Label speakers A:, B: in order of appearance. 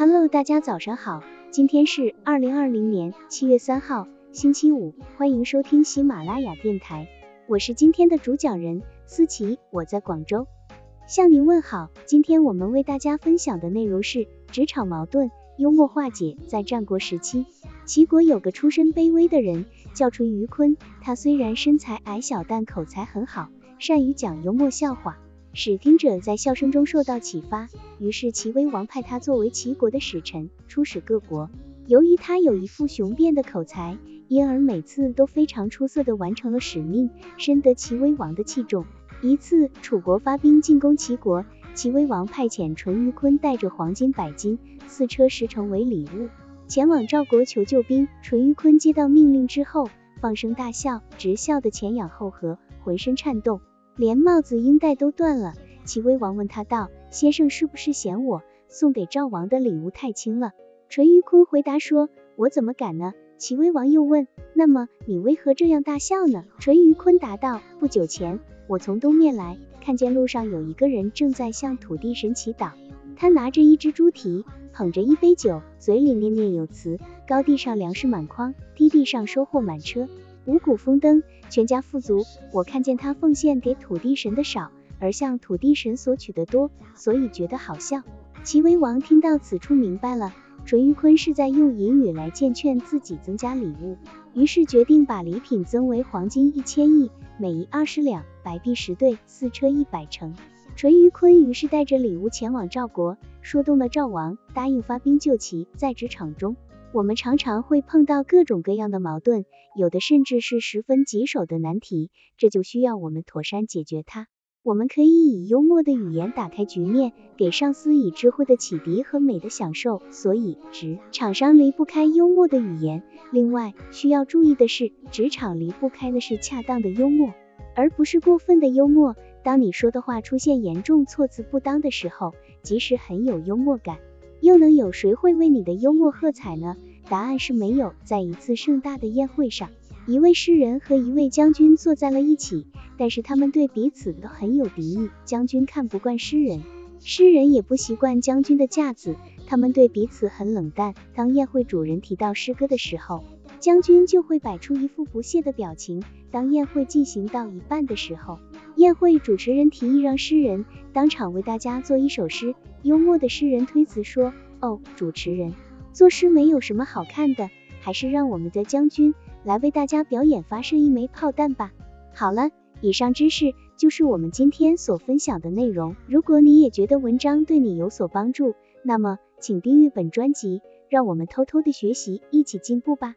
A: Hello，大家早上好，今天是二零二零年七月三号，星期五，欢迎收听喜马拉雅电台，我是今天的主讲人思琪，我在广州向您问好。今天我们为大家分享的内容是职场矛盾幽默化解。在战国时期，齐国有个出身卑微的人，叫淳于髡。他虽然身材矮小，但口才很好，善于讲幽默笑话。使听者在笑声中受到启发，于是齐威王派他作为齐国的使臣，出使各国。由于他有一副雄辩的口才，因而每次都非常出色地完成了使命，深得齐威王的器重。一次，楚国发兵进攻齐国，齐威王派遣淳于髡带着黄金百斤、四车十乘为礼物，前往赵国求救兵。淳于髡接到命令之后，放声大笑，直笑得前仰后合，浑身颤动。连帽子、缨带都断了。齐威王问他道：“先生是不是嫌我送给赵王的礼物太轻了？”淳于髡回答说：“我怎么敢呢？”齐威王又问：“那么你为何这样大笑呢？”淳于髡答道：“不久前，我从东面来，看见路上有一个人正在向土地神祈祷，他拿着一只猪蹄，捧着一杯酒，嘴里念念有词：高地上粮食满筐，低地上收获满车。”五谷丰登，全家富足。我看见他奉献给土地神的少，而向土地神索取的多，所以觉得好笑。齐威王听到此处明白了，淳于髡是在用隐语来荐劝自己增加礼物，于是决定把礼品增为黄金一千亿，每一二十两，白璧十对，四车一百乘。淳于髡于是带着礼物前往赵国，说动了赵王，答应发兵救齐。在职场中，我们常常会碰到各种各样的矛盾，有的甚至是十分棘手的难题，这就需要我们妥善解决它。我们可以以幽默的语言打开局面，给上司以智慧的启迪和美的享受。所以，职场上离不开幽默的语言。另外，需要注意的是，职场离不开的是恰当的幽默，而不是过分的幽默。当你说的话出现严重措辞不当的时候，即使很有幽默感。又能有谁会为你的幽默喝彩呢？答案是没有。在一次盛大的宴会上，一位诗人和一位将军坐在了一起，但是他们对彼此都很有敌意。将军看不惯诗人，诗人也不习惯将军的架子，他们对彼此很冷淡。当宴会主人提到诗歌的时候，将军就会摆出一副不屑的表情。当宴会进行到一半的时候，宴会主持人提议让诗人当场为大家做一首诗。幽默的诗人推辞说：“哦，主持人，作诗没有什么好看的，还是让我们的将军来为大家表演发射一枚炮弹吧。”好了，以上知识就是我们今天所分享的内容。如果你也觉得文章对你有所帮助，那么请订阅本专辑，让我们偷偷的学习，一起进步吧。